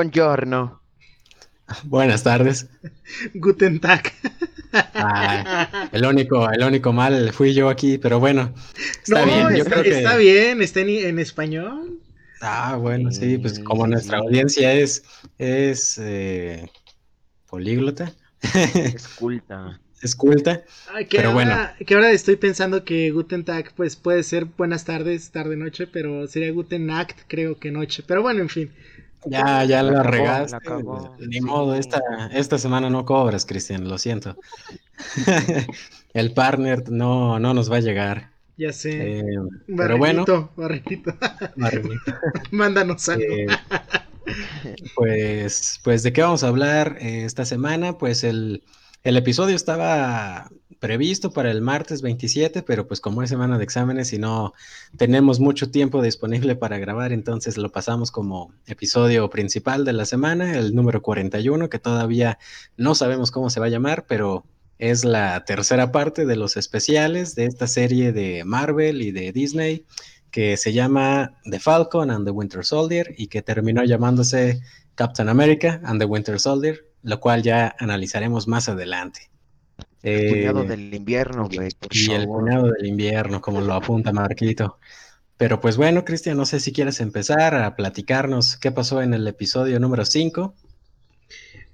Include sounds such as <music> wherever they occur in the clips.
Buongiorno. Buenas tardes. Guten Tag. el único, el único mal fui yo aquí, pero bueno, está bien. está, bien, está en, español. Ah, bueno, sí, pues como nuestra audiencia es, es eh, políglota. Esculta. <laughs> Esculta. pero bueno. Que ahora estoy pensando que Guten Tag, pues puede ser buenas tardes, tarde, noche, pero sería Guten Nacht, creo que noche. Pero bueno, en fin. Ya, ya la, regaste. Ni modo, esta, esta semana no cobras, Cristian, lo siento. <laughs> El partner no, no nos va a llegar. Ya sé. Eh, pero bueno. <laughs> Mándanos algo. Eh, pues, pues, ¿de qué vamos a hablar eh, esta semana? Pues el, el episodio estaba previsto para el martes 27, pero pues como es semana de exámenes y no tenemos mucho tiempo disponible para grabar, entonces lo pasamos como episodio principal de la semana, el número 41, que todavía no sabemos cómo se va a llamar, pero es la tercera parte de los especiales de esta serie de Marvel y de Disney que se llama The Falcon and the Winter Soldier y que terminó llamándose Captain America and the Winter Soldier lo cual ya analizaremos más adelante. El puñado eh, del invierno, güey. Y el puñado del invierno, como lo apunta Marquito. Pero pues bueno, Cristian, no sé si quieres empezar a platicarnos qué pasó en el episodio número 5.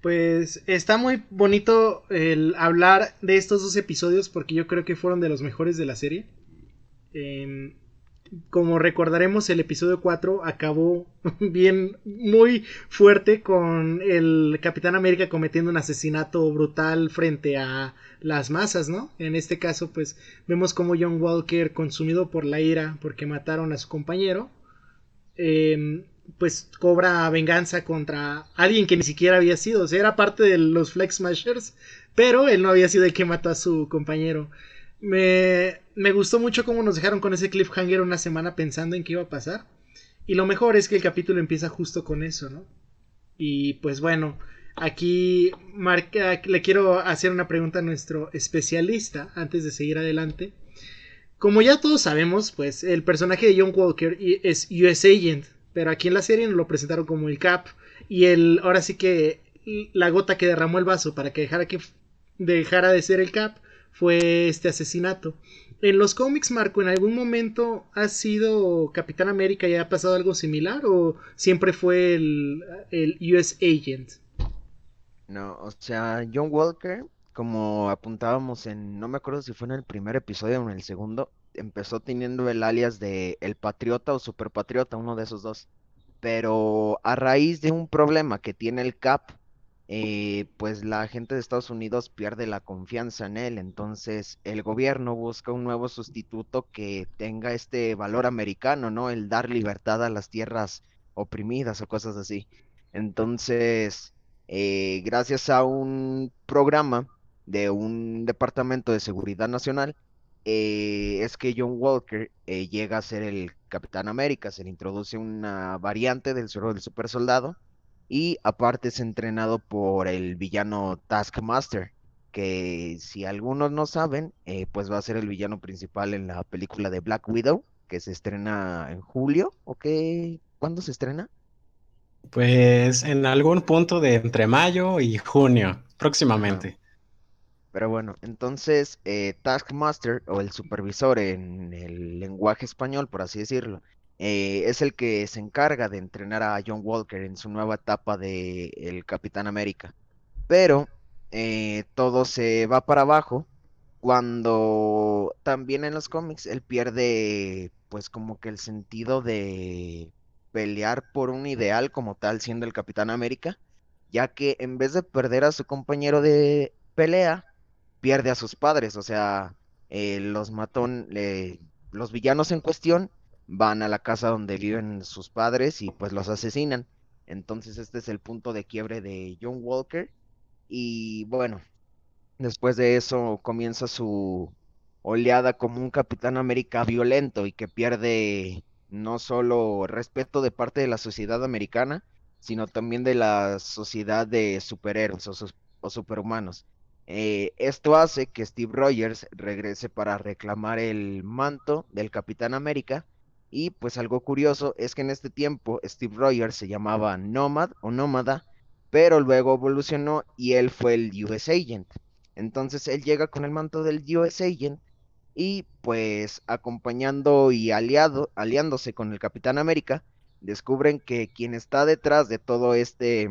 Pues está muy bonito el hablar de estos dos episodios porque yo creo que fueron de los mejores de la serie. Eh, como recordaremos, el episodio 4 acabó <laughs> bien, muy fuerte con el Capitán América cometiendo un asesinato brutal frente a las masas, ¿no? En este caso, pues vemos como John Walker, consumido por la ira porque mataron a su compañero, em, pues cobra venganza contra alguien que ni siquiera había sido, o sea, era parte de los Flex Smashers, pero él no había sido el que mató a su compañero. Me, me gustó mucho cómo nos dejaron con ese cliffhanger una semana pensando en qué iba a pasar. Y lo mejor es que el capítulo empieza justo con eso, ¿no? Y pues bueno, aquí le quiero hacer una pregunta a nuestro especialista antes de seguir adelante. Como ya todos sabemos, pues el personaje de John Walker es US Agent, pero aquí en la serie nos lo presentaron como el Cap y el ahora sí que la gota que derramó el vaso para que dejara que dejara de ser el Cap fue este asesinato. En los cómics, Marco, ¿en algún momento ha sido Capitán América y ha pasado algo similar o siempre fue el, el US Agent? No, o sea, John Walker, como apuntábamos en, no me acuerdo si fue en el primer episodio o en el segundo, empezó teniendo el alias de El Patriota o Super Patriota, uno de esos dos. Pero a raíz de un problema que tiene el Cap eh, pues la gente de Estados Unidos pierde la confianza en él, entonces el gobierno busca un nuevo sustituto que tenga este valor americano, ¿no? El dar libertad a las tierras oprimidas o cosas así. Entonces, eh, gracias a un programa de un departamento de seguridad nacional, eh, es que John Walker llega a ser el Capitán América, se le introduce una variante del suero del super soldado y aparte es entrenado por el villano Taskmaster, que si algunos no saben, eh, pues va a ser el villano principal en la película de Black Widow, que se estrena en julio, ¿o qué? ¿Cuándo se estrena? Pues en algún punto de entre mayo y junio, próximamente. Pero bueno, entonces eh, Taskmaster o el supervisor en el lenguaje español, por así decirlo, eh, es el que se encarga de entrenar a John Walker en su nueva etapa de el Capitán América. Pero eh, todo se va para abajo cuando también en los cómics él pierde pues como que el sentido de pelear por un ideal como tal siendo el Capitán América, ya que en vez de perder a su compañero de pelea, pierde a sus padres, o sea, eh, los matón, los villanos en cuestión van a la casa donde viven sus padres y pues los asesinan. Entonces este es el punto de quiebre de John Walker. Y bueno, después de eso comienza su oleada como un Capitán América violento y que pierde no solo respeto de parte de la sociedad americana, sino también de la sociedad de superhéroes o, superhumanos. Eh, esto hace que Steve Rogers regrese para reclamar el manto del Capitán América Y pues algo curioso es que en este tiempo Steve Rogers se llamaba Nomad o Nómada, pero luego evolucionó y él fue el US Agent. Entonces él llega con el manto del US Agent y pues acompañando y aliado, aliándose con el Capitán América, descubren que quien está detrás de todo este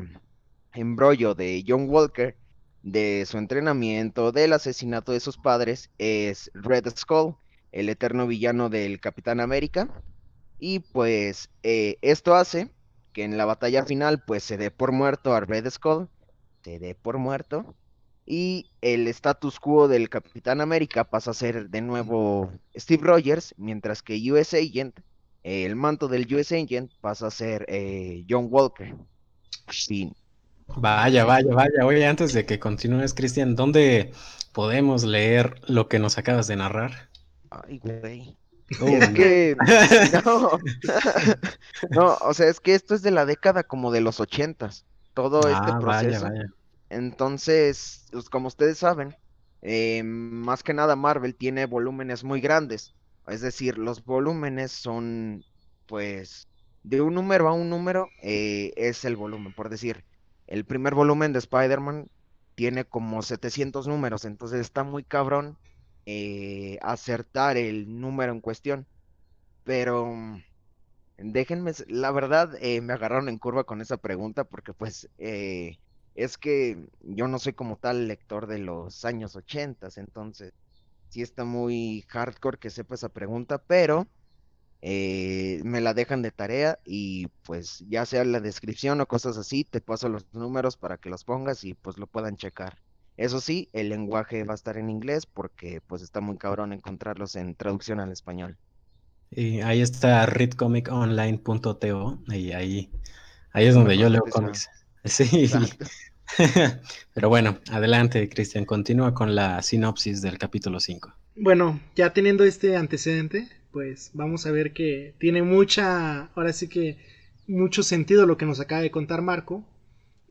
embrollo de John Walker, de su entrenamiento, del asesinato de sus padres, es Red Skull, el eterno villano del Capitán América. Y pues eh, esto hace que en la batalla final pues se dé por muerto a Red Skull, se dé por muerto. Y el status quo del Capitán América pasa a ser de nuevo Steve Rogers, mientras que US Agent, el manto del US Agent pasa a ser eh, John Walker. Vaya, vaya, vaya. Oye, antes de que continúes, Cristian, ¿dónde podemos leer lo que nos acabas de narrar? Ay, güey. es que <laughs> no. <laughs> no, o sea, es que esto es de la década como de los ochentas. Todo este Ah, vaya, proceso. vaya. Entonces, pues, como ustedes saben, eh, más que nada Marvel tiene volúmenes muy grandes. Es decir, los volúmenes son, pues, de un número a un número eh, es el volumen. Por decir, el primer volumen de Spider-Man tiene como 700 números, entonces está muy cabrón eh, acertar el número en cuestión. Pero mm, déjenme, la verdad, eh, me agarraron en curva con esa pregunta porque pues eh, es que yo no soy como tal lector de los años 80, entonces sí está muy hardcore que sepa esa pregunta, pero eh, me la dejan de tarea y pues ya sea la descripción o cosas así, te paso los números para que los pongas y pues lo puedan checar. Eso sí, el lenguaje va a estar en inglés porque pues está muy cabrón encontrarlos en traducción al español. Y ahí está readcomiconline.to y ahí, ahí es donde yo leo cómics. <laughs> Sí. <laughs> Pero bueno, adelante, Cristian, continúa con la sinopsis del capítulo 5. Bueno, ya teniendo este antecedente, pues vamos a ver que tiene mucha, ahora sí que mucho sentido lo que nos acaba de contar Marco,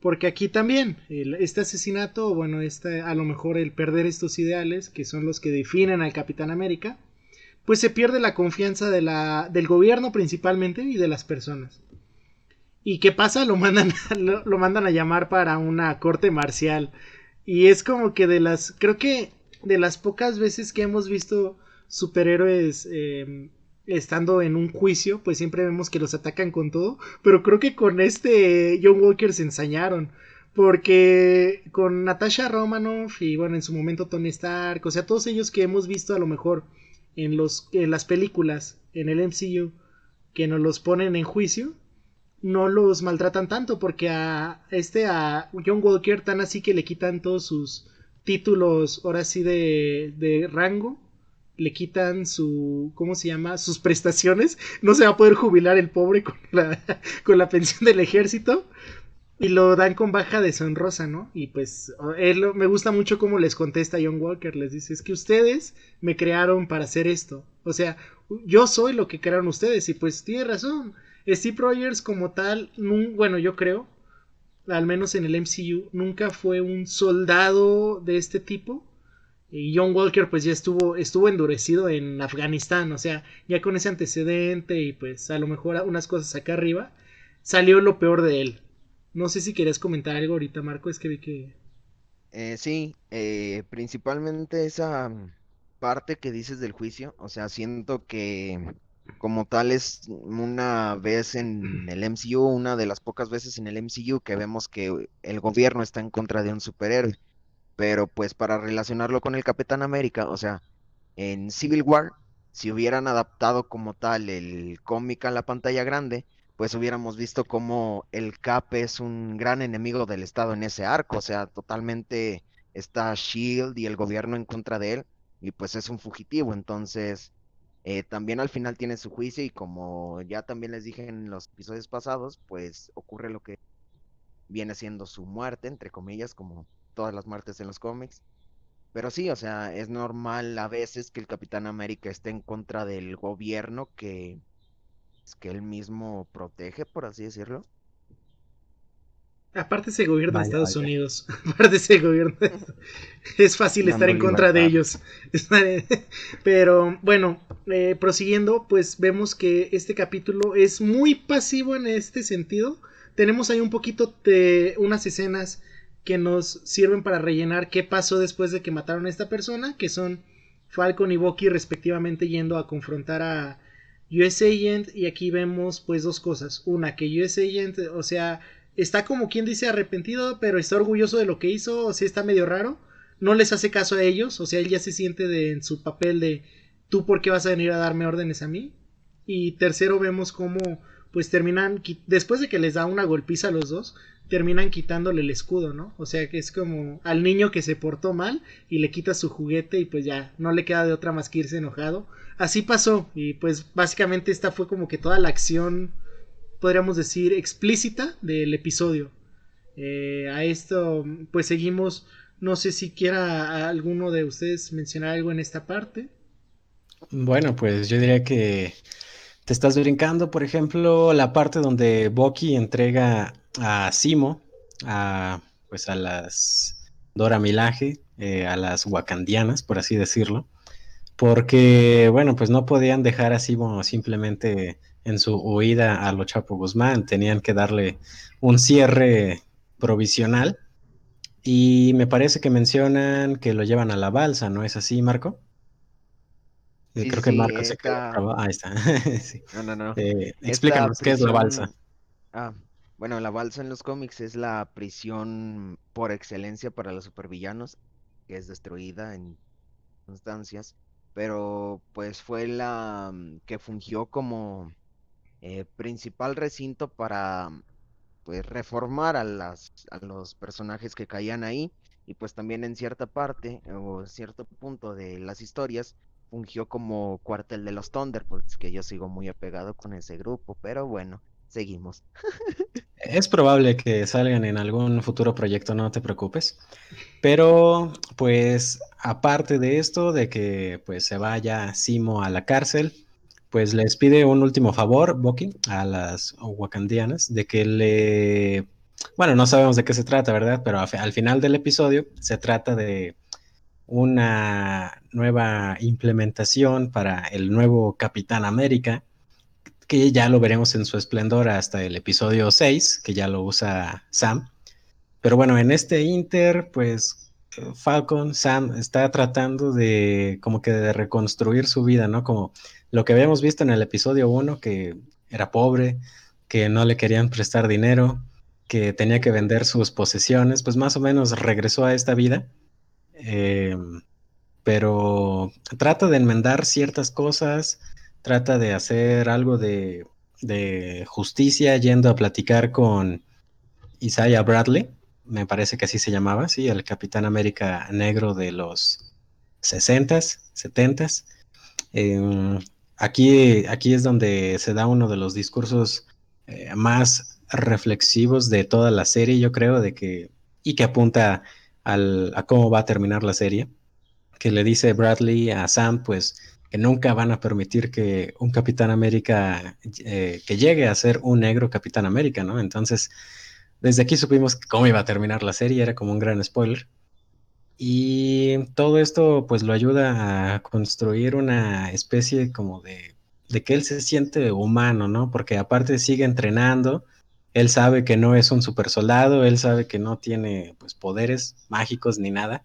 porque aquí también este asesinato, bueno, este, a lo mejor el perder estos ideales, que son los que definen al Capitán América, pues se pierde la confianza de la, del gobierno principalmente y de las personas. ¿Y qué pasa? Lo mandan, <laughs> lo, mandan a llamar para una corte marcial. Y es como que de las, creo que de las pocas veces que hemos visto superhéroes eh, estando en un juicio, pues siempre vemos que los atacan con todo. Pero creo que con este John Walker se ensañaron. Porque con Natasha Romanoff y bueno, en su momento Tony Stark, o sea, todos ellos que hemos visto a lo mejor en, los, en las películas, en el MCU, que nos los ponen en juicio, no los maltratan tanto porque a este a John Walker tan así que le quitan todos sus títulos ahora sí de, de rango le quitan su ¿cómo se llama? sus prestaciones no se va a poder jubilar el pobre con la, <laughs> con la pensión del ejército y lo dan con baja deshonrosa, ¿no? Y pues él, me gusta mucho cómo les contesta John Walker, les dice, es que ustedes me crearon para hacer esto, o sea, yo soy lo que crearon ustedes y pues tiene razón, Steve Rogers como tal, bueno, yo creo, al menos en el MCU, nunca fue un soldado de este tipo. Y John Walker pues ya estuvo, estuvo endurecido en Afganistán, o sea, ya con ese antecedente y pues a lo mejor unas cosas acá arriba, salió lo peor de él. No sé si querías comentar algo ahorita, Marco, es que vi que... Eh, sí, eh, principalmente esa mm, parte que dices del juicio, o sea, siento que como tal es una vez en el MCU, una de las pocas veces en el MCU que vemos que el gobierno está en contra de un superhéroe, pero pues para relacionarlo con el Capitán América, o sea, en Civil War, si hubieran adaptado como tal el cómic a la pantalla grande, pues hubiéramos visto como el Cap es un gran enemigo del Estado en ese arco, o sea, totalmente está Shield y el gobierno en contra de él, y pues es un fugitivo, entonces eh, también al final tiene su juicio y como ya también les dije en los episodios pasados, pues ocurre lo que viene siendo su muerte, entre comillas, como todas las muertes en los cómics. Pero sí, o sea, es normal a veces que el Capitán América esté en contra del gobierno que, que él mismo protege, por así decirlo. Aparte ese gobierno de Estados Unidos. <laughs> Aparte ese gobierno. <laughs> es fácil estar en contra de ellos. <laughs> Pero bueno, eh, prosiguiendo, pues vemos que este capítulo es muy pasivo en este sentido. Tenemos ahí un poquito de unas escenas que nos sirven para rellenar qué pasó después de que mataron a esta persona, que son Falcon y Bucky respectivamente yendo a confrontar a US Agent y aquí vemos pues dos cosas. Una, que US Agent, o sea, está como quien dice arrepentido, pero está orgulloso de lo que hizo, o sea, está medio raro. No les hace caso a ellos, o sea, él ya se siente en su papel de tú por qué vas a venir a darme órdenes a mí. Y tercero vemos cómo pues terminan, después de que les da una golpiza a los dos, terminan quitándole el escudo, ¿no? O sea que es como al niño que se portó mal y le quita su juguete y pues ya no le queda de otra más que irse enojado. Así pasó y pues básicamente esta fue como que toda la acción podríamos decir, explícita del episodio. Eh, a esto, pues seguimos. No sé si quiera alguno de ustedes mencionar algo en esta parte. Bueno, pues yo diría que te estás brincando, por ejemplo, la parte donde Bucky entrega a Simo, a, pues a las Dora Milaje, eh, a las wakandianas, por así decirlo, porque, bueno, pues no podían dejar a Simo simplemente en su huida a los Chapo Guzmán. Tenían que darle un cierre provisional. Y me parece que mencionan que lo llevan a la balsa, ¿no es así, Marco? Eh, creo que Marco se quedó. Ahí está. <laughs> No, no, no. Eh, explícanos qué es la balsa. Ah, bueno, la balsa en los cómics es la prisión por excelencia para los supervillanos, que es destruida en circunstancias, pero pues fue la mm, que fungió como eh, principal recinto para pues reformar a, las, a los personajes que caían ahí y pues también en cierta parte o cierto punto de las historias fungió como cuartel de los Thunderbolts, que yo sigo muy apegado con ese grupo, pero bueno, seguimos. <laughs> Es probable que salgan en algún futuro proyecto, no te preocupes. Pero, pues, aparte de esto, de que pues se vaya Simo a la cárcel, pues les pide un último favor, Bucky, a las wakandianas, de que le... Bueno, no sabemos de qué se trata, ¿verdad? Pero al final del episodio se trata de una nueva implementación para el nuevo Capitán América, que ya lo veremos en su esplendor hasta el episodio 6, que ya lo usa Sam. Pero bueno, en este Inter, pues Falcon, Sam está tratando de como que de reconstruir su vida, ¿no? Como lo que habíamos visto en el episodio 1, que era pobre, que no le querían prestar dinero, que tenía que vender sus posesiones, pues más o menos regresó a esta vida. Em, pero trata de enmendar ciertas cosas, trata de hacer algo de, de justicia yendo a platicar con Isaiah Bradley, me parece que así se llamaba, sí, el Capitán América negro de los 60s, 70s. Aquí, aquí es donde se da uno de los discursos eh, más reflexivos de toda la serie, yo creo, de que, y que apunta a cómo va a terminar la serie, que le dice Bradley a Sam, pues, que nunca van a permitir que un Capitán América, eh, que llegue a ser un negro Capitán América, ¿no? Entonces, desde aquí supimos cómo iba a terminar la serie, era como un gran spoiler. Y todo esto pues lo ayuda a construir una especie como de, de que él se siente humano, ¿no? Porque aparte sigue entrenando, él sabe que no es un super soldado, él sabe que no tiene pues poderes mágicos ni nada,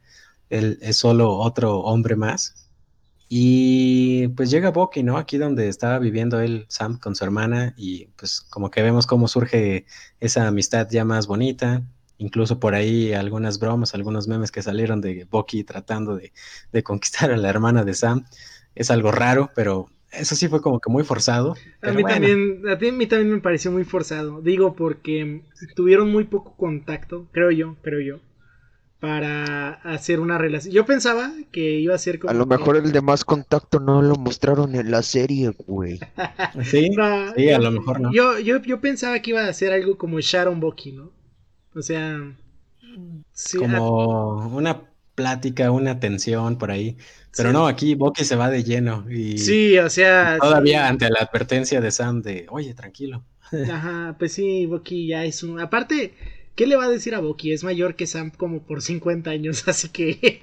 él es solo otro hombre más. Y pues llega Bucky, ¿no? Aquí donde estaba viviendo él, Sam, con su hermana, y pues como que vemos cómo surge esa amistad ya más bonita, Incluso por ahí algunas bromas, algunos memes que salieron de Bucky tratando de, conquistar a la hermana de Sam. Es algo raro, pero eso sí fue como que muy forzado. A mí, también, a mí también me pareció muy forzado. Digo, porque tuvieron muy poco contacto, creo yo, creo yo, para hacer una relación. Yo pensaba que iba a ser como. A lo mejor el de más contacto no lo mostraron en la serie, güey. <laughs> sí, sí, a lo mejor no. Yo, yo, yo pensaba que iba a ser algo como Sharon Bucky, ¿no? O sea, como una plática, una tensión por ahí. Pero no, aquí Bucky se va de lleno. Y sí, o sea. Todavía ante la advertencia de Sam de, oye, tranquilo. <laughs> Ajá, pues sí, Bucky ya es un. Aparte, ¿qué le va a decir a Bucky? Es mayor que Sam como por 50 años, <laughs> así que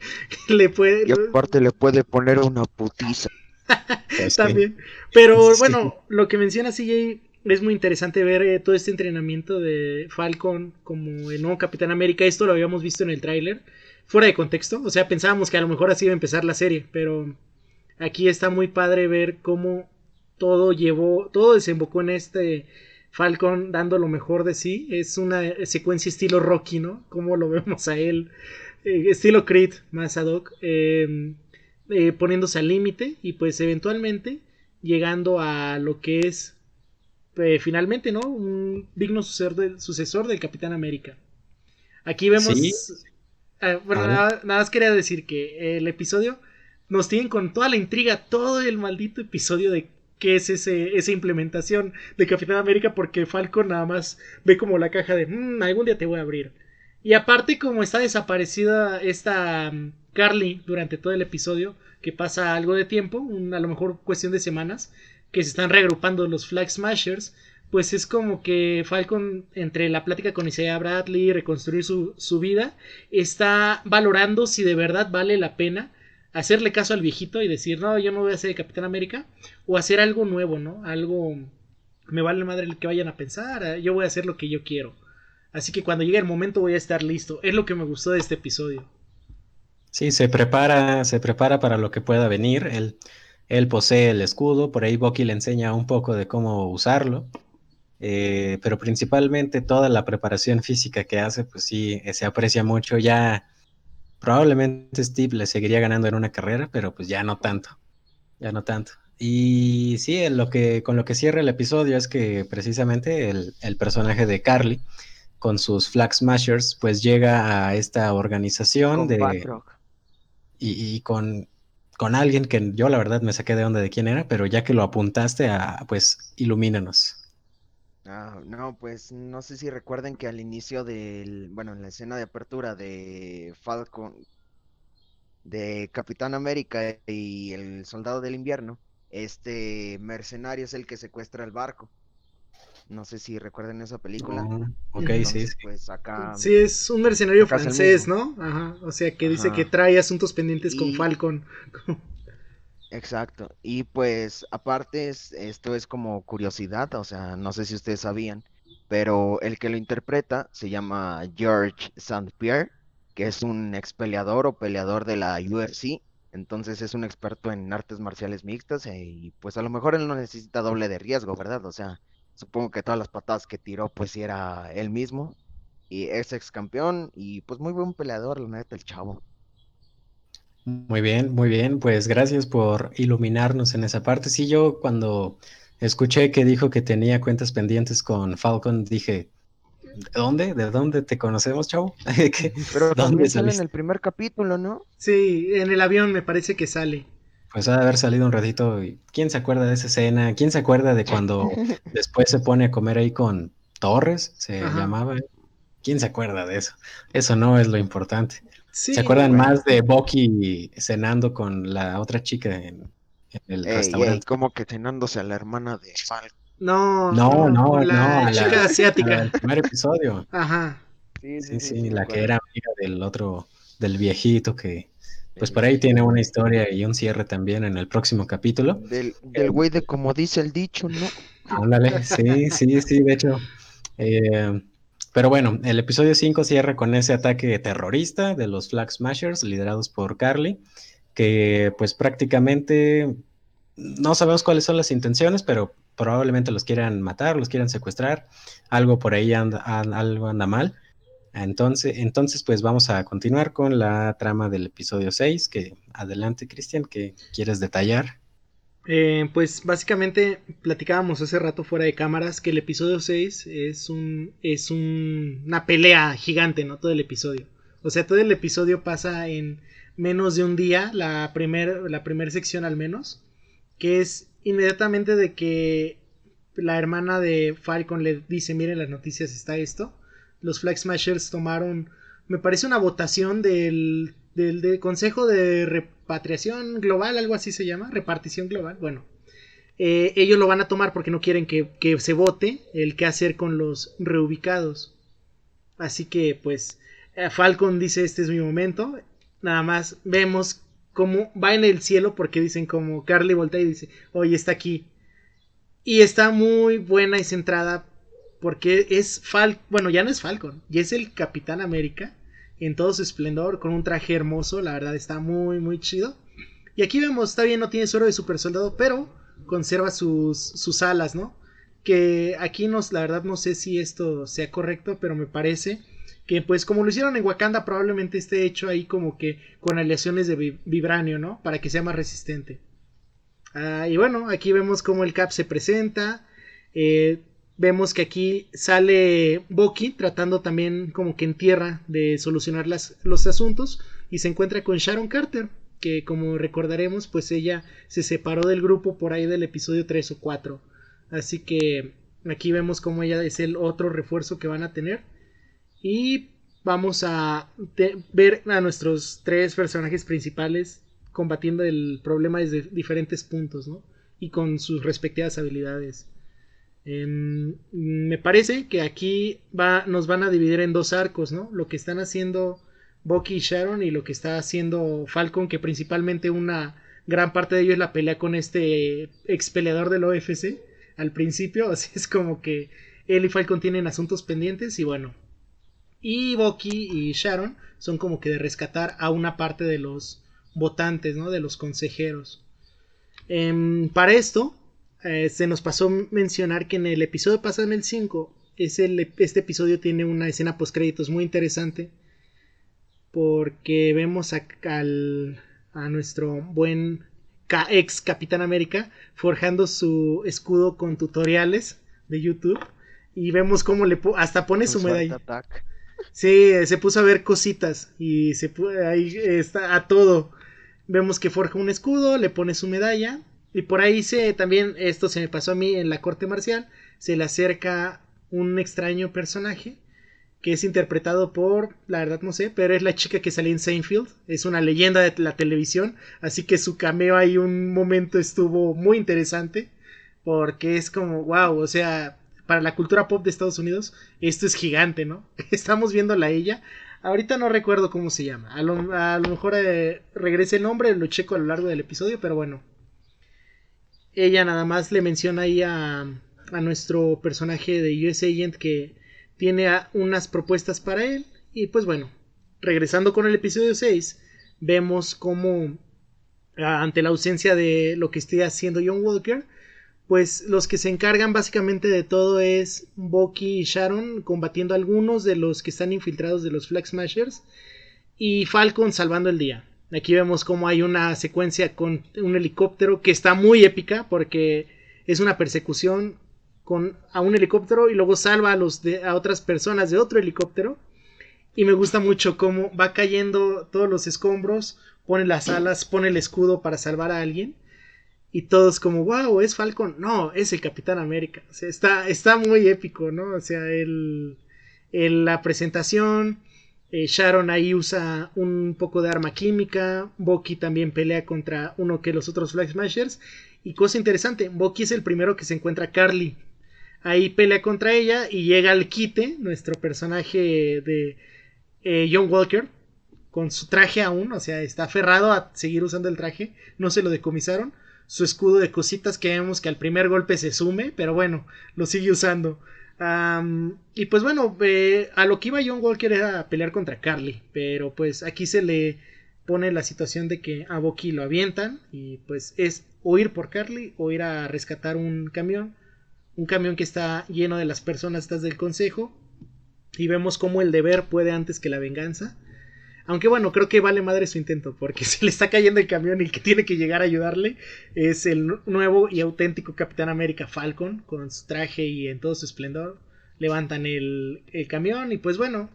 le puede... Y aparte le puede poner una putiza. <laughs> También. Pero bueno, lo que menciona CJ es muy interesante ver eh, todo este entrenamiento de Falcon como el nuevo Capitán América. Esto lo habíamos visto en el tráiler, fuera de contexto. O sea, pensábamos que a lo mejor así iba a empezar la serie, pero aquí está muy padre ver cómo todo llevó, todo desembocó en este Falcon dando lo mejor de sí. Es una secuencia estilo Rocky, ¿no? Como lo vemos a él. Eh, estilo Creed, más ad hoc. Em, eh, poniéndose al límite y pues eventualmente llegando a lo que es eh, finalmente, ¿no? Un digno sucesor del, sucesor del Capitán América. Aquí vemos... Ah, bueno, nada, más quería decir que el episodio nos tienen con toda la intriga, todo el maldito episodio de qué es ese, esa implementación de Capitán América porque Falcon nada más ve como la caja de mmm, algún día te voy a abrir. Y aparte como está desaparecida esta mm, Carly durante todo el episodio, que pasa algo de tiempo, a lo mejor cuestión de semanas, que se están reagrupando los Flag Smashers, pues es como que Falcon, entre la plática con Isaiah Bradley, reconstruir su, su vida, está valorando si de verdad vale la pena hacerle caso al viejito y decir, no, yo no voy a ser Capitán América, o hacer algo nuevo, ¿no? Algo, me vale madre el que vayan a pensar, yo voy a hacer lo que yo quiero. Así que cuando llegue el momento voy a estar listo. Es lo que me gustó de este episodio. Sí, se prepara, se prepara para lo que pueda venir. El, él posee el escudo, por ahí Bucky le enseña un poco de cómo usarlo, eh, pero principalmente toda la preparación física que hace, pues sí, eh, se aprecia mucho. Ya probablemente Steve le seguiría ganando en una carrera, pero pues ya no tanto, ya no tanto. Y sí, lo que, con lo que cierra el episodio es que precisamente el, el personaje de Carly, con sus Flag Smashers, pues llega a esta organización de... Y, y, con con alguien que yo la verdad me saqué de onda de quién era, pero ya que lo apuntaste a, pues, ilumínanos. Ah, no, pues no sé si recuerden que al inicio del, bueno, en la escena de apertura de Falcon, de Capitán América y el Soldado del Invierno, este mercenario es el que secuestra el barco. No sé si recuerden esa película. Ah, ok, sí, Pues acá. Sí, es un mercenario francés, ¿no? Ajá. O sea, que dice que trae asuntos pendientes con Falcon. <laughs> Exacto. Y pues, aparte, esto es como curiosidad, o sea, no sé si ustedes sabían, pero el que lo interpreta se llama George St. Pierre, que es un ex peleador o peleador de la UFC. Entonces es un experto en artes marciales mixtas eh, y pues a lo mejor él no necesita doble de riesgo, ¿verdad? O sea, Supongo que todas las patadas que tiró, pues era él mismo. Y es ex campeón y pues muy buen peleador, la neta, el chavo. Muy bien, muy bien. Pues gracias por iluminarnos en esa parte. Sí, yo cuando escuché que dijo que tenía cuentas pendientes con Falcon, dije, ¿de dónde? ¿De dónde te conocemos, chavo? <laughs> Pero también sale en el primer capítulo, ¿no? Sí, en el avión me parece que sale pues ha de haber salido un ratito. Y ¿Quién se acuerda de esa escena? ¿Quién se acuerda de cuando <laughs> después se pone a comer ahí con Torres? Se llamaba. ¿Quién se acuerda de eso? Eso no es lo importante. ¿Se acuerdan más de Bucky cenando con la otra chica en, el restaurante? como que cenándose a la hermana de Falco. No, no, no, la no, chica asiática. El primer episodio. Ajá. Sí, sí, sí, la que era amiga del otro, del viejito que pues por ahí tiene una historia y un cierre también en el próximo capítulo. Del, del güey de como dice el dicho, ¿no? Ándale, sí, sí, sí, de hecho. Eh, pero bueno, el episodio 5 cierra con ese ataque terrorista de los Flag Smashers liderados por Carly, que pues prácticamente no sabemos cuáles son las intenciones, pero probablemente los quieran matar, los quieran secuestrar, algo por ahí anda, algo anda mal. Entonces, entonces, pues vamos a continuar con la trama del episodio 6, que adelante, Cristian, que quieres detallar. Eh, pues básicamente platicábamos hace rato fuera de cámaras que el episodio 6 es un es una pelea gigante, ¿no? Todo el episodio. O sea, todo el episodio pasa en menos de un día, la primera la primer sección al menos, que es inmediatamente de que la hermana de Falcon le dice, miren las noticias está esto los Flag Smashers tomaron, me parece una votación del, del, Consejo de Repatriación Global, algo así se llama, repartición global, bueno. Eh, ellos lo van a tomar porque no quieren que, se vote el qué hacer con los reubicados. Así que pues eh, Falcon dice este es mi momento. Nada más vemos cómo va en el cielo porque dicen como Carly voltea y dice, oye, está aquí. Y está muy buena y centrada porque es Falcon, bueno, ya no es Falcon, ya es el Capitán América en todo su esplendor, con un traje hermoso, la verdad está muy, muy chido. Y aquí vemos, está bien, no tiene suero de super soldado, pero conserva sus, sus alas, ¿no? Que aquí nos, la verdad no sé si esto sea correcto, pero me parece que pues como lo hicieron en Wakanda probablemente esté hecho ahí como que con aleaciones de vibranio, ¿no? Para que sea más resistente. Ah, y bueno, aquí vemos cómo el Cap se presenta. Eh, vemos que aquí sale Bucky tratando también como que en tierra de solucionar los asuntos y se encuentra con Sharon Carter, que como recordaremos pues ella se separó del grupo por ahí del episodio 3 o 4. Así que aquí vemos cómo ella es el otro refuerzo que van a tener. Y vamos a ver a nuestros tres personajes principales combatiendo el problema desde diferentes puntos. Y con sus respectivas habilidades. Em, me parece que aquí va, nos van a dividir en dos arcos, ¿no? Lo que están haciendo Bucky y Sharon y lo que está haciendo Falcon, que principalmente una gran parte de ello es la pelea con este ex peleador del OFC al principio, <laughs> así es como que él y Falcon tienen asuntos pendientes y bueno, y Bucky y Sharon son como que de rescatar a una parte de los votantes, ¿no? De los consejeros. Em, para esto, eh, se nos pasó mencionar que en el episodio pasado, en el 5, es el, este episodio tiene una escena post créditos muy interesante. Porque vemos a, a nuestro buen ex Capitán América forjando su escudo con tutoriales de YouTube. Y vemos cómo le hasta pone su medalla. Sí, se puso a ver cositas y se ahí está a todo. Vemos que forja un escudo, le pone su medalla y por ahí se también esto se me pasó a mí en la corte marcial, se le acerca un extraño personaje que es interpretado por, la verdad no sé, pero es la chica que salió en Seinfeld, es una leyenda de la televisión, así que su cameo ahí un momento estuvo muy interesante porque es como wow, o sea, para la cultura pop de Estados Unidos, esto es gigante, ¿no? <laughs> Estamos viéndola a ella. Ahorita no recuerdo cómo se llama. A lo, mejor eh, regrese el nombre, lo checo a lo largo del episodio, pero bueno. Ella nada más le menciona ahí a, a nuestro personaje de US Agent que tiene unas propuestas para él. Y pues bueno, regresando con el episodio 6, vemos cómo ante la ausencia de lo que esté haciendo John Walker, pues los que se encargan básicamente de todo es Bucky y Sharon combatiendo a algunos de los que están infiltrados de los Flag Smashers y Falcon salvando el día. Aquí vemos cómo hay una secuencia con un helicóptero que está muy épica porque es una persecución con a un helicóptero y luego salva a los de, a otras personas de otro helicóptero y me gusta mucho cómo va cayendo todos los escombros, pone las alas, pone el escudo para salvar a alguien y todos como, wow, es Falcon. No, es el Capitán América. Está, está muy épico, ¿no? O sea, el, la presentación, eh, Sharon ahí usa un poco de arma química, Bucky también pelea contra uno que los otros Flag Smashers. Y cosa interesante, Bucky es el primero que se encuentra Carly. Ahí pelea contra ella y llega al quite, nuestro personaje de eh, John Walker, con su traje aún, o sea, está aferrado a seguir usando el traje, no se lo decomisaron su escudo de cositas que vemos que al primer golpe se sume, pero bueno, lo sigue usando. Y pues bueno, eh, a lo que iba John Walker era pelear contra Carly, pero pues aquí se le pone la situación de que a Bucky lo avientan y pues es o ir por Carly o ir a rescatar un camión, un camión que está lleno de las personas estas del consejo y vemos cómo el deber puede antes que la venganza aunque bueno, creo que vale madre su intento, porque <laughs> se le está cayendo el camión y el que tiene que llegar a ayudarle es el nuevo y auténtico Capitán América Falcon, con su traje y en todo su esplendor. Levantan el, camión y pues bueno,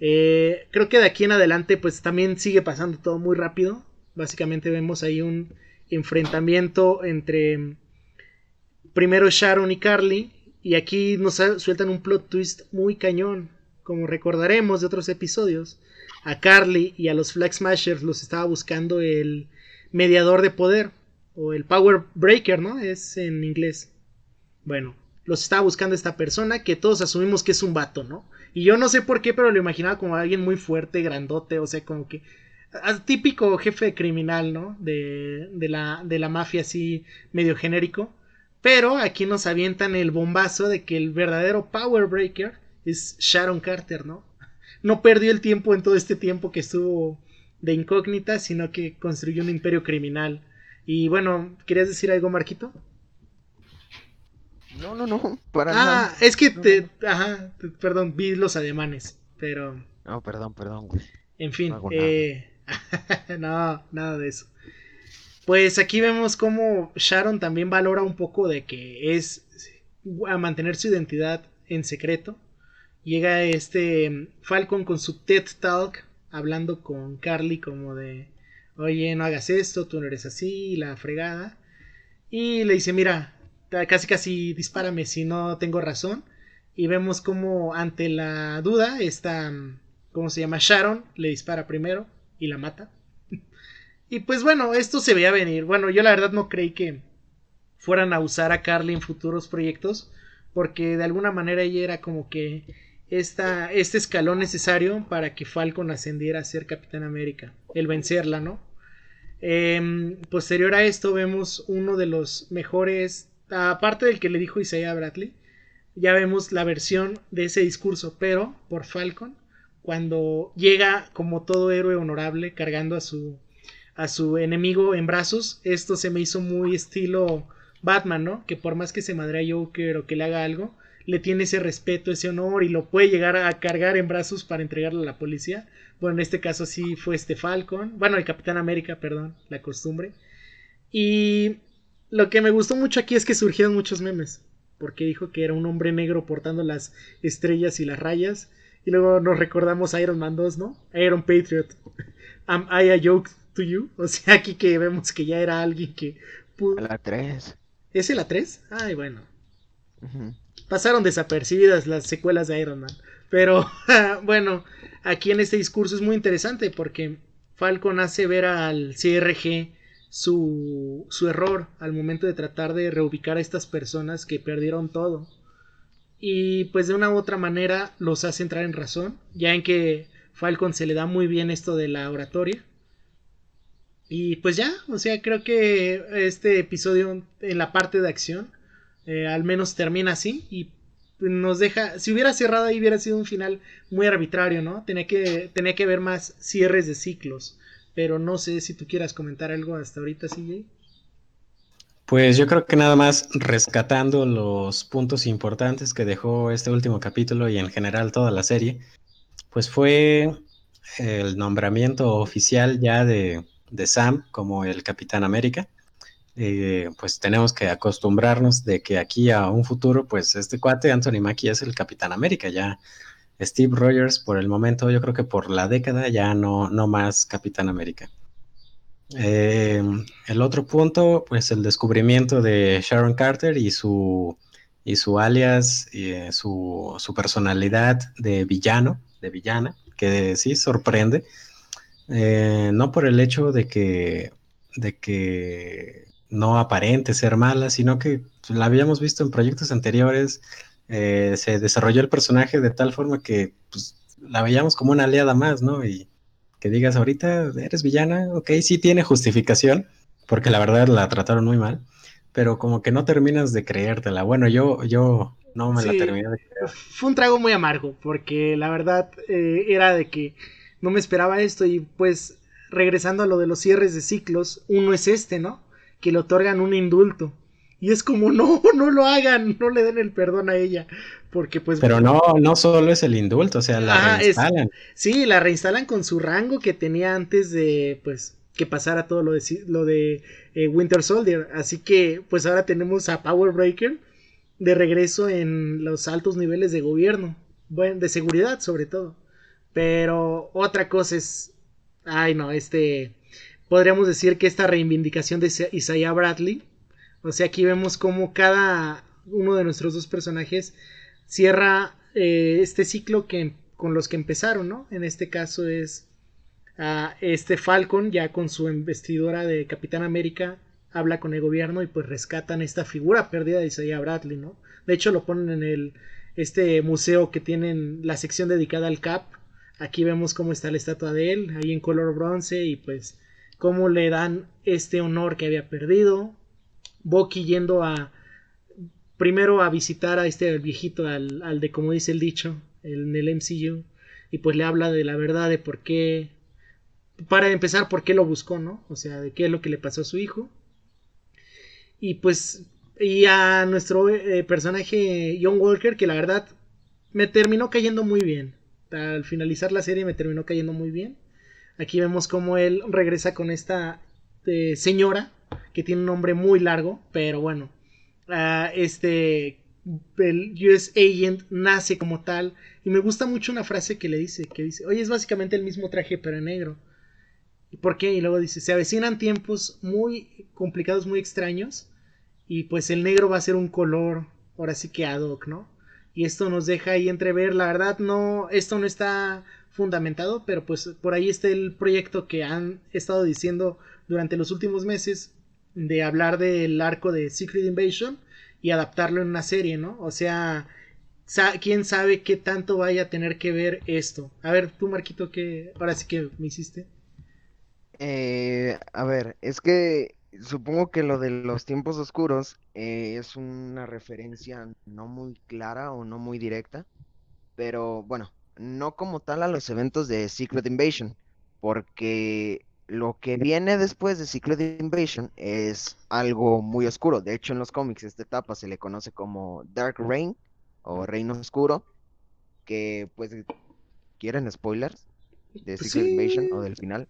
eh, creo que de aquí en adelante pues también sigue pasando todo muy rápido. Básicamente vemos ahí un enfrentamiento entre primero Sharon y Carly. Y aquí nos sueltan un plot twist muy cañón, como recordaremos de otros episodios a Carly y a los Flag Smashers los estaba buscando el mediador de poder o el Power Breaker, ¿no? Es en inglés. Bueno, los estaba buscando esta persona que todos asumimos que es un vato, ¿no? Y yo no sé por qué, pero lo imaginaba como alguien muy fuerte, grandote, o sea, como que típico jefe criminal, ¿no? De, de, la, de la mafia así medio genérico. Pero aquí nos avientan el bombazo de que el verdadero Power Breaker es Sharon Carter, ¿no? No perdió el tiempo en todo este tiempo que estuvo de incógnita, sino que construyó un imperio criminal. Y bueno, ¿querías decir algo, Marquito? No, no, no, para ah, nada. es que te, ajá, perdón, vi los ademanes, pero... No, perdón, perdón, güey. En fin, eh... <laughs> no, nada de eso. Pues aquí vemos cómo Sharon también valora un poco de que es a mantener su identidad en secreto. Llega este Falcon con su TED Talk hablando con Carly como de, oye, no hagas esto, tú no eres así, la fregada. Y le dice, mira, casi casi dispárame si no tengo razón. Y vemos como ante la duda, esta, ¿cómo se llama? Sharon le dispara primero y la mata. <laughs> y pues bueno, esto se veía venir. Bueno, yo la verdad no creí que fueran a usar a Carly en futuros proyectos. Porque de alguna manera ella era como que este escalón necesario para que Falcon ascendiera a ser Capitán América. El vencerla, ¿no? Em, posterior a esto vemos uno de los mejores aparte del que le dijo Isaiah Bradley, ya vemos la versión de ese discurso, pero por Falcon, cuando llega como todo héroe honorable cargando a su a su enemigo en brazos, esto se me hizo muy estilo Batman, ¿no? Que por más que se madre a Joker o que le haga algo, le tiene ese respeto, ese honor y lo puede llegar a cargar en brazos para entregarle a la policía. Bueno, en este caso sí fue este Falcon, bueno, el Capitán América, perdón, la costumbre. Y lo que me gustó mucho aquí es que surgieron muchos memes. Porque dijo que era un hombre negro portando las estrellas y las rayas. Y luego nos recordamos a Iron Man 2, ¿no? Iron Patriot. <laughs> Am I a joke to you? O sea, aquí que vemos que ya era alguien que pudo. La 3. ¿Es la 3? Ay, bueno. Pasaron desapercibidas las secuelas de Iron Man. Pero <laughs> bueno, aquí en este discurso es muy interesante porque Falcon hace ver al CRG su, su error al momento de tratar de reubicar a estas personas que perdieron todo. Y pues de una u otra manera los hace entrar en razón, ya en que Falcon se le da muy bien esto de la oratoria. Y pues ya, o sea, creo que este episodio en la parte de acción eh, al menos termina así y nos deja, si hubiera cerrado ahí hubiera sido un final muy arbitrario, ¿no? Tenía que, tenía que ver más cierres de ciclos. Pero no sé si tú quieras comentar algo hasta ahorita, CJ. Pues yo creo que nada más rescatando los puntos importantes que dejó este último capítulo y en general toda la serie, pues fue el nombramiento oficial ya de, Sam como el Capitán América. Eh, pues tenemos que acostumbrarnos de que aquí a un futuro, pues este cuate Anthony Mackie es el Capitán América, ya Steve Rogers por el momento, yo creo que por la década ya no, no más Capitán América. Eh, el otro punto, pues el descubrimiento de Sharon Carter y su, y su alias, y, eh, su, personalidad de villano, de villana, que sí sorprende, eh, no por el hecho de que, de que no aparente ser mala, sino que la habíamos visto en proyectos anteriores, eh, se desarrolló el personaje de tal forma que pues, la veíamos como una aliada más, ¿no? Y que digas, ahorita eres villana, ok, sí tiene justificación, porque la verdad la trataron muy mal, pero como que no terminas de creértela. Bueno, yo, yo no me la terminé de creer. Fue un trago muy amargo, porque la verdad eh, era de que no me esperaba esto y pues regresando a lo de los cierres de ciclos, uno es este, ¿no? Que le otorgan un indulto. Y es como, no, <laughs> no lo hagan, no le den el perdón a ella. Porque pues... Pero no, no solo es el indulto, o sea, la reinstalan. sí, la reinstalan con su rango que tenía antes de, pues, que pasara todo lo de, lo de eh, Winter Soldier. Así que, pues ahora tenemos a Power Breaker de regreso en los altos niveles de gobierno. Bueno, de seguridad sobre todo. Pero otra cosa es... Ay, no, este... Podríamos decir que esta reivindicación de Isaiah Bradley o sea, aquí vemos cómo cada uno de nuestros dos personajes cierra eh, este ciclo que, con los que empezaron, ¿no? En este caso es este Falcon, ya con su investidura de Capitán América, habla con el gobierno y pues rescatan esta figura perdida de Isaiah Bradley, ¿no? De hecho, lo ponen en el este museo que tienen la sección dedicada al Cap. Aquí vemos cómo está la estatua de él, ahí en color bronce, y pues cómo le dan este honor que había perdido. Bucky yendo a primero a visitar a este viejito, al, de como dice el dicho, en el MCU, y pues le habla de la verdad de por qué, para empezar, por qué lo buscó, ¿no? O sea, de qué es lo que le pasó a su hijo. Y pues, y a nuestro eh, personaje John Walker, que la verdad me terminó cayendo muy bien. Al finalizar la serie me terminó cayendo muy bien. Aquí vemos cómo él regresa con esta eh, señora que tiene un nombre muy largo, pero bueno, este el US Agent nace como tal y me gusta mucho una frase que le dice que dice oye es básicamente el mismo traje pero en negro y por qué y luego dice se avecinan tiempos muy complicados muy extraños y pues el negro va a ser un color ahora sí que ad hoc no y esto nos deja ahí entrever la verdad no esto no está fundamentado pero pues por ahí está el proyecto que han estado diciendo durante los últimos meses de hablar del arco de Secret Invasion y adaptarlo en una serie, ¿no? O sea, quién sabe qué tanto vaya a tener que ver esto. A ver, tú, Marquito, ¿qué ahora sí que me hiciste? Eh, a ver, es que supongo que lo de los tiempos oscuros eh, es una referencia no muy clara o no muy directa, pero bueno, no como tal a los eventos de Secret Invasion, porque lo que viene después de Secret Invasion es algo muy oscuro. De hecho, en los cómics esta etapa se le conoce como Dark Reign o Reino Oscuro. Que pues, ¿quieren spoilers de Secret Invasion o del final?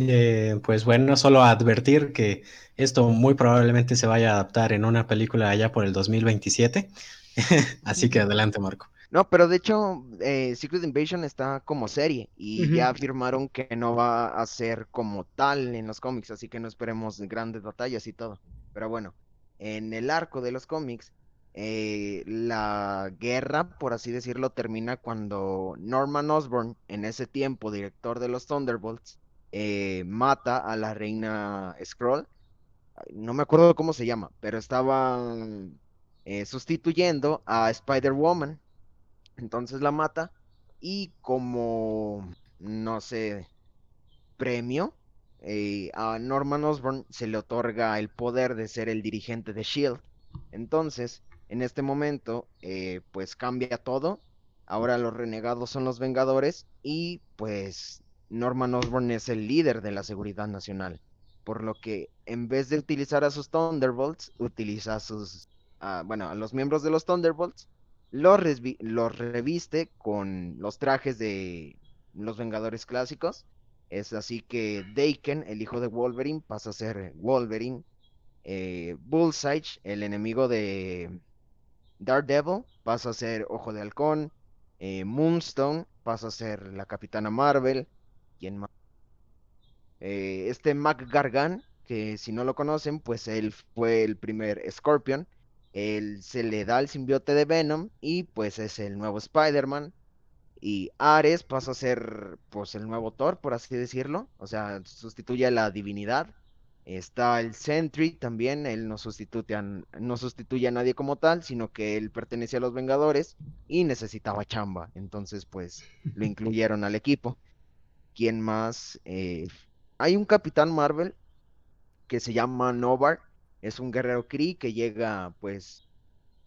Eh, pues bueno, solo advertir que esto muy probablemente se vaya a adaptar en una película allá por el 2027. <laughs> Así que adelante, Marco. No, pero de hecho, eh, Secret Invasion está como serie y ya afirmaron que no va a ser como tal en los cómics, así que no esperemos grandes batallas y todo. Pero bueno, en el arco de los cómics, eh, la guerra, por así decirlo, termina cuando Norman Osborn, en ese tiempo director de los Thunderbolts, eh, mata a la reina Skrull. No me acuerdo cómo se llama, pero estaba sustituyendo a Spider-Woman entonces la mata y como, no sé, premio, eh, a Norman Osborn se le otorga el poder de ser el dirigente de Shield. Entonces, en este momento, eh, pues cambia todo. Ahora los renegados son los Vengadores y pues Norman Osborn es el líder de la seguridad nacional. Por lo que en vez de utilizar a sus Thunderbolts, utiliza a sus, bueno, a los miembros de los Thunderbolts los, reviste con los trajes de los Vengadores clásicos. Es así que Daken, el hijo de Wolverine, pasa a ser Wolverine. Eh, Bullseye, el enemigo de Daredevil, pasa a ser Ojo de Halcón. Eh, Moonstone pasa a ser la Capitana Marvel. Eh, este Mac Gargan, que si no lo conocen, pues él fue el primer Scorpion él se le da el simbiote de Venom y pues es el nuevo Spider-Man. Y Ares pasa a ser pues el nuevo Thor, por así decirlo. O sea, sustituye a la divinidad. Está el Sentry también, él no sustituye, a, no sustituye a nadie como tal, sino que él pertenece a los Vengadores y necesitaba chamba. Entonces, pues, lo <laughs> incluyeron al equipo. ¿Quién más? Eh, hay un Capitán Marvel que se llama Novar, es un guerrero Kree que llega, pues,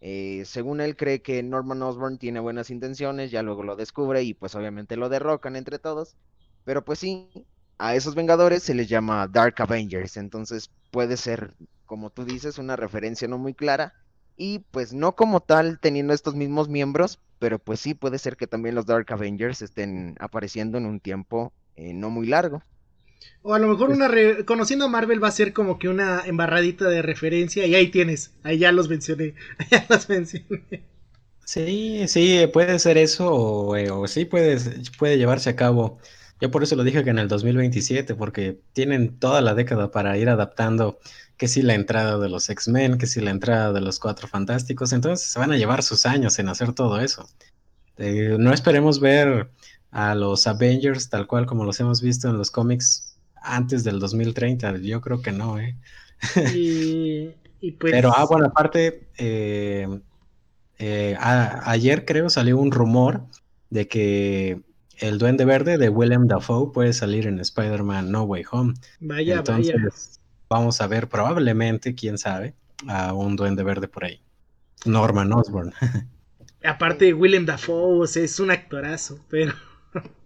eh, según él cree que Norman Osborn tiene buenas intenciones, ya luego lo descubre y pues obviamente lo derrocan entre todos. Pero pues sí, a esos Vengadores se les llama Dark Avengers, entonces puede ser, como tú dices, una referencia no muy clara. Y pues no como tal teniendo estos mismos miembros, pero pues sí puede ser que también los Dark Avengers estén apareciendo en un tiempo eh, no muy largo. O a lo mejor una conociendo a Marvel va a ser como que una embarradita de referencia y ahí tienes, ahí ya los mencioné, <laughs> ya los mencioné. Sí, sí, puede ser eso o, eh, sí puede, puede llevarse a cabo. Yo por eso lo dije que en el 2027, porque tienen toda la década para ir adaptando que si la entrada de los X-Men, que si la entrada de los Cuatro Fantásticos, entonces se van a llevar sus años en hacer todo eso. Eh, no esperemos ver a los Avengers tal cual como los hemos visto en los cómics antes del 2030. Yo creo que no, ¿eh? Y, pues... <laughs> Pero, ah, bueno, aparte, eh, eh, ayer creo salió un rumor de que el Duende Verde de Willem Dafoe puede salir en Spider-Man No Way Home. Vaya, Entonces, Vamos a ver probablemente, quién sabe, a un Duende Verde por ahí. Norman Osborn. <laughs> Aparte Willem Dafoe, o sea, es un actorazo, pero... <laughs>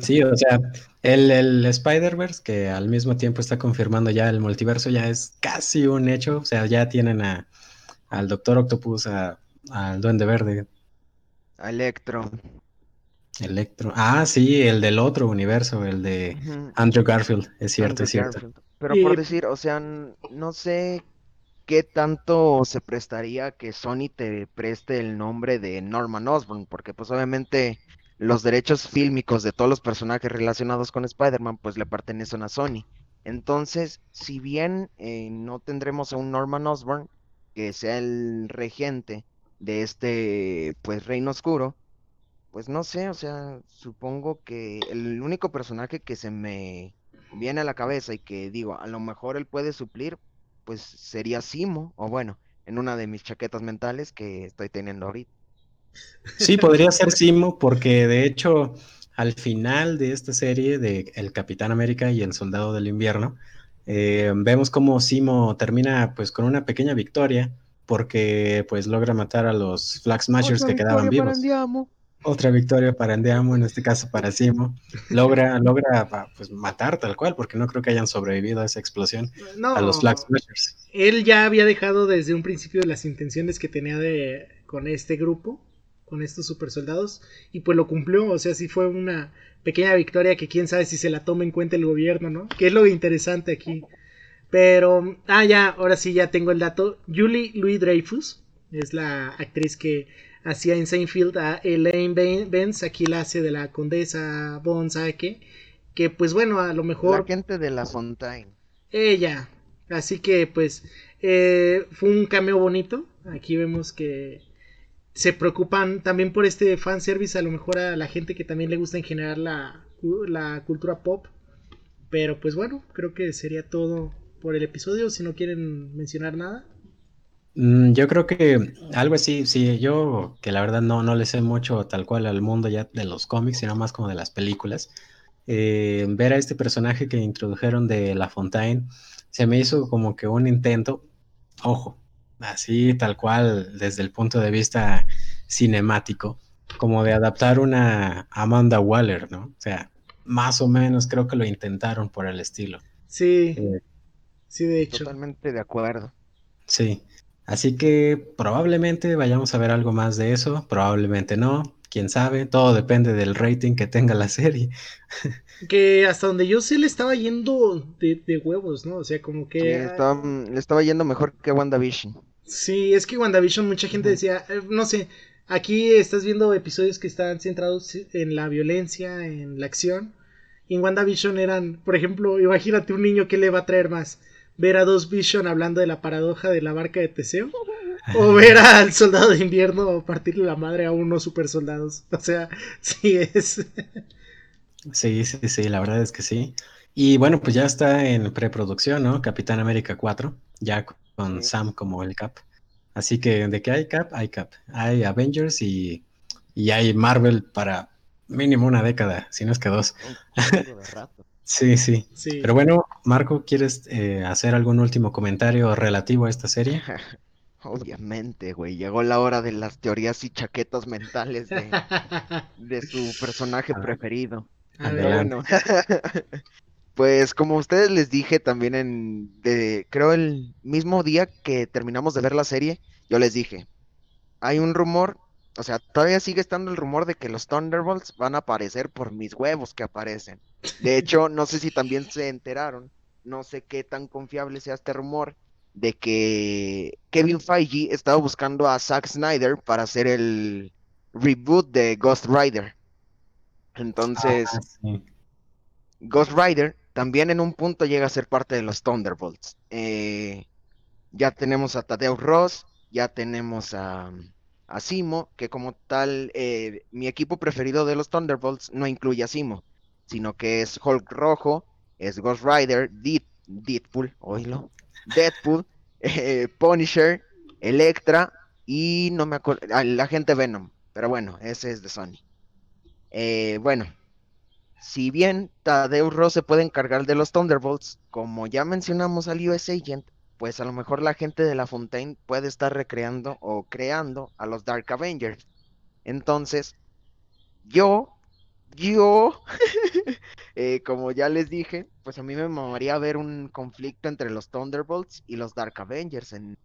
Sí, o sea, el, el Spider-Verse, que al mismo tiempo está confirmando ya el multiverso, ya es casi un hecho. O sea, ya tienen a, al Doctor Octopus, al Duende Verde. A Electro. Electro. Ah, sí, el del otro universo, el de Andrew Garfield, es cierto, es cierto. Pero por decir, o sea, no sé qué tanto se prestaría que Sony te preste el nombre de Norman Osborn, porque pues obviamente los derechos fílmicos de todos los personajes relacionados con Spider-Man pues le pertenecen a Sony. Entonces, si bien eh, no tendremos a un Norman Osborn que sea el regente de este pues reino oscuro, pues no sé, o sea, supongo que el único personaje que se me viene a la cabeza y que digo, a lo mejor él puede suplir, pues sería Simo, o bueno, en una de mis chaquetas mentales que estoy teniendo ahorita. Sí, podría ser Simo, porque de hecho, al final de esta serie de El Capitán América y El Soldado del Invierno, eh, vemos como Simo termina pues con una pequeña victoria, porque pues logra matar a los Flag Smashers que quedaban vivos. Otra victoria para Andiamo, en este caso para Simo. Logra, logra pues, matar tal cual, porque no creo que hayan sobrevivido a esa explosión a los Flag Smashers. Él ya había dejado desde un principio las intenciones que tenía de con este grupo con estos super soldados y pues lo cumplió, o sea, sí fue una pequeña victoria que quién sabe si se la toma en cuenta el gobierno, ¿no? Que es lo interesante aquí. Pero, ah, ya, ahora sí ya tengo el dato. Julie Louis Dreyfus es la actriz que hacía en Seinfeld a Elaine Benz, aquí la hace de la condesa Von Sake, que pues bueno, a lo mejor... La gente de la Fontaine. Ella, así que pues eh, fue un cameo bonito. Aquí vemos que se preocupan también por este fanservice, a lo mejor a la gente que también le gusta en general la, la cultura pop. Pero pues bueno, creo que sería todo por el episodio, si no quieren mencionar nada. Mm, yo creo que algo así, sí, yo que la verdad no, no le sé mucho tal cual al mundo ya de los cómics, sino más como de las películas. Eh, ver a este personaje que introdujeron de La Fontaine se me hizo como que un intento, ojo, así tal cual desde el punto de vista cinemático, como de adaptar una Amanda Waller, ¿no? O sea, más o menos creo que lo intentaron por el estilo. Sí, eh, sí, de hecho. Totalmente de acuerdo. Sí, así que probablemente vayamos a ver algo más de eso, probablemente no, quién sabe, todo depende del rating que tenga la serie. <laughs> Que hasta donde yo sé le estaba yendo de, huevos, ¿no? O sea, como que... le estaba yendo mejor que WandaVision. Sí, es que WandaVision mucha gente decía, eh, no sé, aquí estás viendo episodios que están centrados en la violencia, en la acción. Y en WandaVision eran, por ejemplo, imagínate un niño que le va a traer más. Ver a dos Vision hablando de la paradoja de la barca de Teseo. O ver al soldado de invierno partirle la madre a unos super soldados. O sea, <laughs> sí es. Sí, sí, sí, la verdad es que sí. Y bueno, pues ya está en preproducción, ¿no? Capitán América 4, ya con Sam como el Cap. Así que de que hay Cap, hay Cap. Hay Avengers y, hay Marvel para mínimo una década, si no es que dos. <laughs> sí, sí, sí, Pero bueno, Marco, ¿quieres eh, hacer algún último comentario relativo a esta serie? <laughs> Obviamente, güey, llegó la hora de las teorías y chaquetas mentales de, <laughs> de su personaje ah. preferido. Bueno, pues como ustedes les dije también en, de, creo el mismo día que terminamos de ver la serie, yo les dije, hay un rumor, o sea, todavía sigue estando el rumor de que los Thunderbolts van a aparecer por mis huevos que aparecen. De hecho, no sé si también se enteraron, no sé qué tan confiable sea este rumor, de que Kevin Feige estaba buscando a Zack Snyder para hacer el reboot de Ghost Rider. Entonces, ah, Ghost Rider también en un punto llega a ser parte de los Thunderbolts. Eh, ya tenemos a Tadeusz Ross, ya tenemos a, Simo, que como tal, eh, mi equipo preferido de los Thunderbolts no incluye a Simo, sino que es Hulk Rojo, es Ghost Rider, Deadpool, oílo, Deadpool, <laughs> eh, Punisher, Electra y no me acuerdo, ah, la gente Venom, pero bueno, ese es de Sony. Bueno, si bien Tadeusz Ross se puede encargar de los Thunderbolts, como ya mencionamos al US Agent, pues a lo mejor la gente de La Fontaine puede estar recreando o creando a los Dark Avengers. Entonces, yo, yo, <laughs> eh, como ya les dije, pues a mí me mamaría ver un conflicto entre los Thunderbolts y los Dark Avengers, en,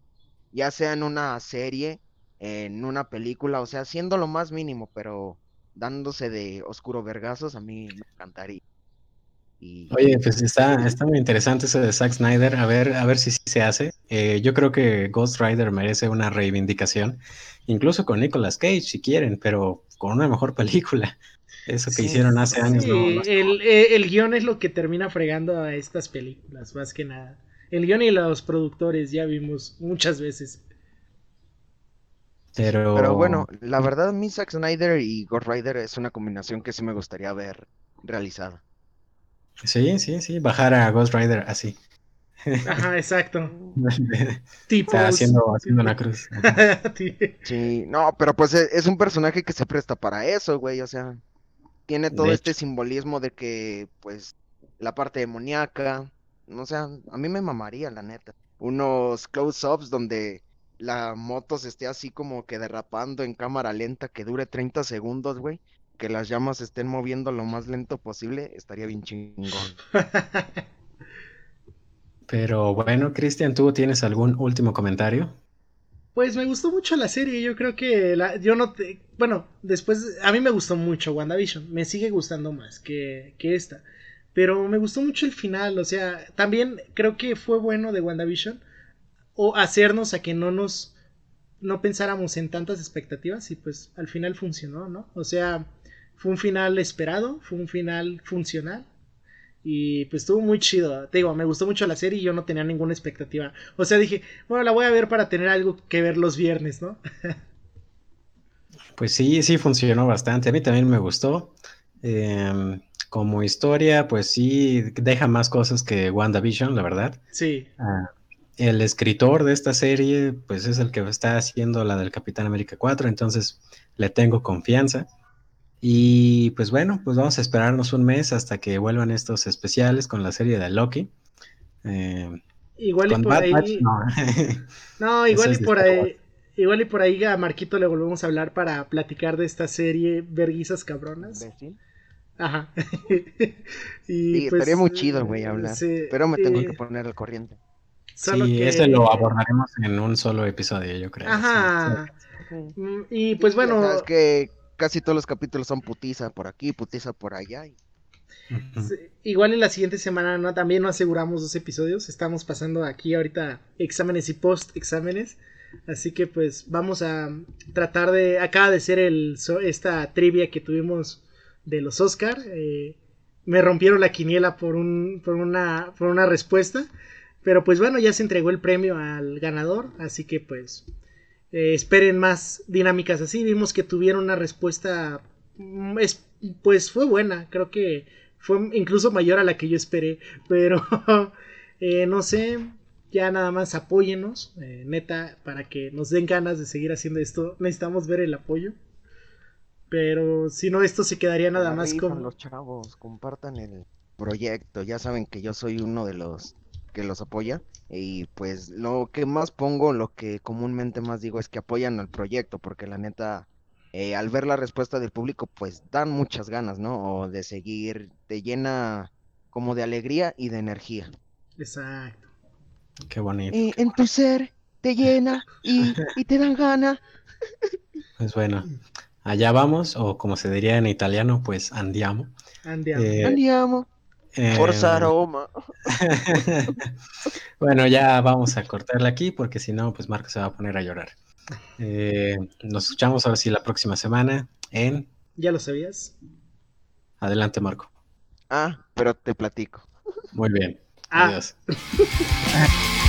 ya sea en una serie, en una película, o sea, siendo lo más mínimo, pero dándose de oscuro vergazos, a mí me encantaría. Oye, pues está, está muy interesante eso de Zack Snyder, a ver, a ver si, se hace. Eh, yo creo que Ghost Rider merece una reivindicación, incluso con Nicolas Cage si quieren, pero con una mejor película. <laughs> Eso que hicieron hace años. el, eh, el guion es lo que termina fregando a estas películas, más que nada. El guion y los productores ya vimos muchas veces. Pero... bueno, la verdad, mi Zack Snyder y Ghost Rider es una combinación que sí me gustaría ver realizada. Sí, sí, sí, bajar a Ghost Rider así. Ajá, exacto. <laughs> tipo haciendo, haciendo una cruz. <laughs> sí, no, pero pues e, es un personaje que se presta para eso, güey, o sea, tiene todo este simbolismo de que, pues, la parte demoníaca, o sea, a mí me mamaría, la neta. Unos close-ups donde la moto se esté así como que derrapando en cámara lenta que dure 30 segundos, güey. Que las llamas estén moviendo lo más lento posible, estaría bien chingón. <laughs> Pero bueno, Cristian, ¿tú tienes algún último comentario? Pues me gustó mucho la serie, yo creo que la, yo no te, bueno, después a mí me gustó mucho WandaVision, me sigue gustando más que, que esta, pero me gustó mucho el final, o sea, también creo que fue bueno de WandaVision o hacernos a que no nos no pensáramos en tantas expectativas y pues al final funcionó, ¿no? O sea, fue un final esperado, fue un final funcional y pues estuvo muy chido. Te digo, me gustó mucho la serie y yo no tenía ninguna expectativa. O sea, dije, bueno, la voy a ver para tener algo que ver los viernes, ¿no? pues sí, sí funcionó bastante. A mí también me gustó. Em, como historia, pues sí, deja más cosas que WandaVision, la verdad. Sí. Ah, el escritor de esta serie, pues es el que está haciendo la del Capitán América 4, entonces le tengo confianza. Y pues bueno, pues vamos a esperarnos un mes hasta que vuelvan estos especiales con la serie de Loki. Eh, igual y por ahí. no. <laughs> <laughs> igual y por ahí. Igual y por ahí a Marquito le volvemos a hablar para platicar de esta serie Verguizas Cabronas. Ajá. <laughs> y pues, estaría muy chido, güey, hablar. pero me tengo que poner al corriente sí, ese lo abordaremos en un solo episodio, yo creo. Ajá. Mm, y pues bueno. Es que casi todos los capítulos son putiza por aquí, putiza por allá. igual en la siguiente semana no también no aseguramos dos episodios. Estamos pasando aquí ahorita exámenes y post exámenes. Así que pues vamos a tratar de. Acaba de ser el esta trivia que tuvimos de los Oscar. Eh, me rompieron la quiniela por un, por una, por una respuesta. Pero pues bueno, ya se entregó el premio al ganador, así que pues eh, esperen más dinámicas así. Vimos que tuvieron una respuesta, mm, pues fue buena, creo que fue incluso mayor a la que yo esperé, pero <laughs> eh, no sé, ya nada más apóyenos, eh, neta, para que nos den ganas de seguir haciendo esto. Necesitamos ver el apoyo. Pero si no, esto se quedaría nada más con... Los chavos, compartan el proyecto. Ya saben que yo soy uno de los que los apoya. Y pues lo que más pongo, lo que comúnmente más digo es que apoyan al proyecto, porque la neta, eh, al ver la respuesta del público, pues dan muchas ganas, ¿no? O de seguir, te llena como de alegría y de energía. Exacto. Qué bonito. Y en tu ser te llena y, te dan ganas. <laughs> Pues bueno, allá vamos, o como se diría en italiano, pues andiamo. Andiamo. Eh, andiamo. Forza em, Roma. <laughs> bueno, ya vamos a cortarla aquí porque si no, pues Marco se va a poner a llorar. Eh, nos escuchamos ahora sí la próxima semana en... ¿Ya lo sabías? Adelante, Marco. Ah, pero te platico. Muy bien. Ah. Adiós. <laughs>